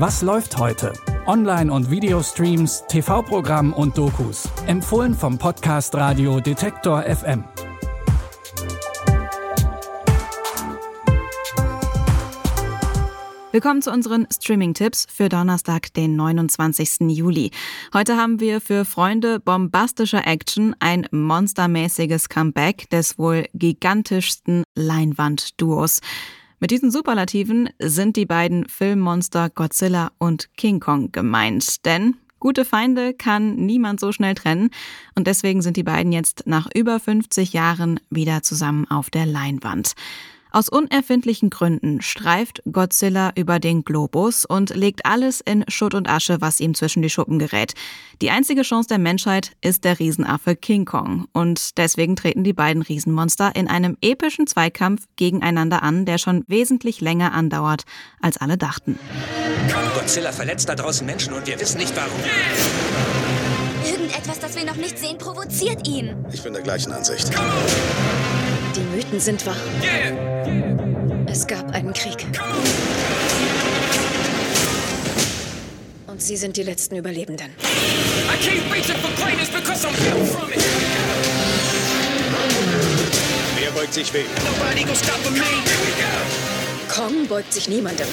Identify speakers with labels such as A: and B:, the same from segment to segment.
A: Was läuft heute? Online- und Videostreams, TV-Programm und Dokus. Empfohlen vom Podcast Radio Detektor FM.
B: Willkommen zu unseren Streaming-Tipps für Donnerstag, den 29. Juli. Heute haben wir für Freunde bombastischer Action ein monstermäßiges Comeback des wohl gigantischsten Leinwand-Duos. Mit diesen Superlativen sind die beiden Filmmonster Godzilla und King Kong gemeint. Denn gute Feinde kann niemand so schnell trennen. Und deswegen sind die beiden jetzt nach über 50 Jahren wieder zusammen auf der Leinwand. Aus unerfindlichen Gründen streift Godzilla über den Globus und legt alles in Schutt und Asche, was ihm zwischen die Schuppen gerät. Die einzige Chance der Menschheit ist der Riesenaffe King Kong. Und deswegen treten die beiden Riesenmonster in einem epischen Zweikampf gegeneinander an, der schon wesentlich länger andauert, als alle dachten.
C: Godzilla verletzt da draußen Menschen und wir wissen nicht warum.
D: Irgendetwas, das wir noch nicht sehen, provoziert ihn.
E: Ich bin der gleichen Ansicht.
F: Die Mythen sind wahr. Es gab einen Krieg. Und Sie sind die letzten Überlebenden.
E: Wer beugt sich wem?
F: Kong beugt sich niemandem.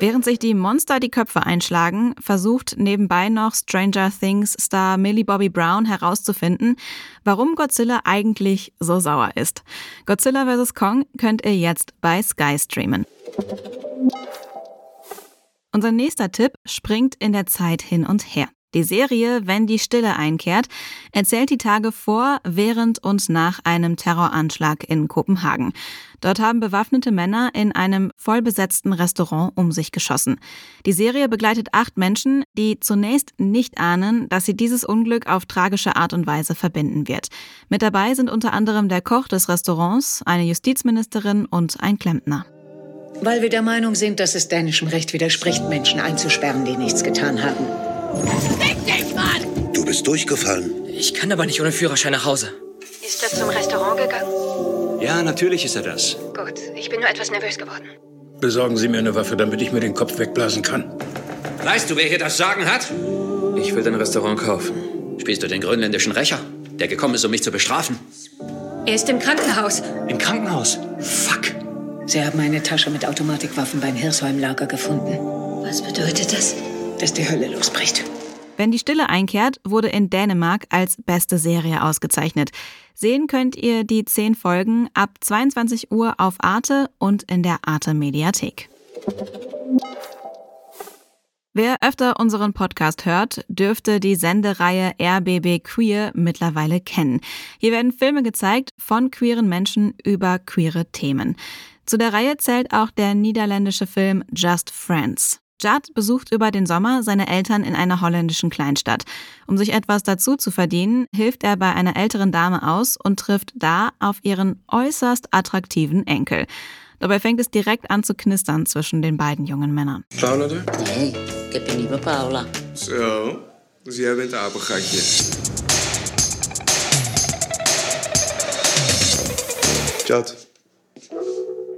B: Während sich die Monster die Köpfe einschlagen, versucht nebenbei noch Stranger Things Star Millie Bobby Brown herauszufinden, warum Godzilla eigentlich so sauer ist. Godzilla vs. Kong könnt ihr jetzt bei Sky streamen. Unser nächster Tipp springt in der Zeit hin und her. Die Serie Wenn die Stille einkehrt erzählt die Tage vor, während und nach einem Terroranschlag in Kopenhagen. Dort haben bewaffnete Männer in einem vollbesetzten Restaurant um sich geschossen. Die Serie begleitet acht Menschen, die zunächst nicht ahnen, dass sie dieses Unglück auf tragische Art und Weise verbinden wird. Mit dabei sind unter anderem der Koch des Restaurants, eine Justizministerin und ein Klempner.
G: Weil wir der Meinung sind, dass es dänischem Recht widerspricht, Menschen einzusperren, die nichts getan haben.
E: Du bist durchgefallen.
C: Ich kann aber nicht ohne Führerschein nach Hause.
F: Ist er zum Restaurant gegangen?
H: Ja, natürlich ist er das.
F: Gut, ich bin nur etwas nervös geworden.
I: Besorgen Sie mir eine Waffe, damit ich mir den Kopf wegblasen kann.
C: Weißt du, wer hier das Sagen hat?
H: Ich will dein Restaurant kaufen.
C: Spielst du den grönländischen Rächer, der gekommen ist, um mich zu bestrafen?
F: Er ist im Krankenhaus.
H: Im Krankenhaus? Fuck.
G: Sie haben eine Tasche mit Automatikwaffen beim Hirsheim-Lager gefunden.
F: Was bedeutet das?
G: Dass die Hölle losbricht.
B: Wenn die Stille einkehrt, wurde in Dänemark als beste Serie ausgezeichnet. Sehen könnt ihr die zehn Folgen ab 22 Uhr auf Arte und in der Arte Mediathek. Wer öfter unseren Podcast hört, dürfte die Sendereihe RBB Queer mittlerweile kennen. Hier werden Filme gezeigt von queeren Menschen über queere Themen. Zu der Reihe zählt auch der niederländische Film Just Friends. Judd besucht über den Sommer seine Eltern in einer holländischen Kleinstadt. Um sich etwas dazu zu verdienen, hilft er bei einer älteren Dame aus und trifft da auf ihren äußerst attraktiven Enkel. Dabei fängt es direkt an zu knistern zwischen den beiden jungen Männern.
I: Paula er?
J: Nee, ik heb je niet Paula.
I: Zo, dus jij bent apengatje. Chad.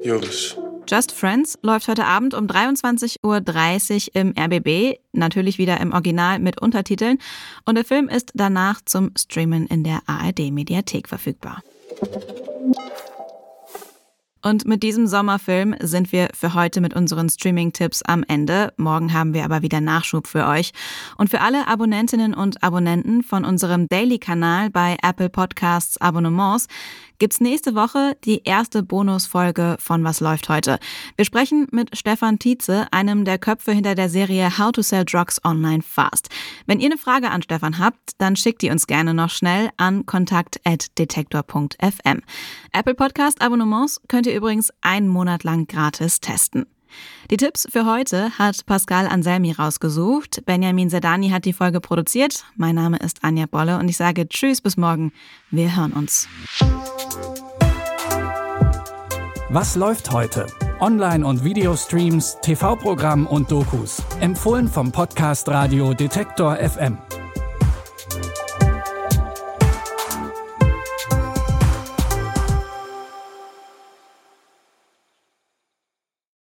I: Joris.
B: Just Friends läuft heute Abend um 23.30 Uhr im RBB, natürlich wieder im Original mit Untertiteln. Und der Film ist danach zum Streamen in der ARD-Mediathek verfügbar. Und mit diesem Sommerfilm sind wir für heute mit unseren Streaming-Tipps am Ende. Morgen haben wir aber wieder Nachschub für euch. Und für alle Abonnentinnen und Abonnenten von unserem Daily-Kanal bei Apple Podcasts Abonnements gibt's nächste Woche die erste Bonusfolge von Was läuft heute. Wir sprechen mit Stefan Tietze, einem der Köpfe hinter der Serie How to Sell Drugs Online Fast. Wenn ihr eine Frage an Stefan habt, dann schickt die uns gerne noch schnell an kontakt.detektor.fm. Apple Podcast Abonnements könnt ihr übrigens einen Monat lang gratis testen. Die Tipps für heute hat Pascal Anselmi rausgesucht. Benjamin Sedani hat die Folge produziert. Mein Name ist Anja Bolle und ich sage Tschüss bis morgen. Wir hören uns.
A: Was läuft heute? Online- und Videostreams, TV-Programm und Dokus. Empfohlen vom Podcast Radio Detektor FM.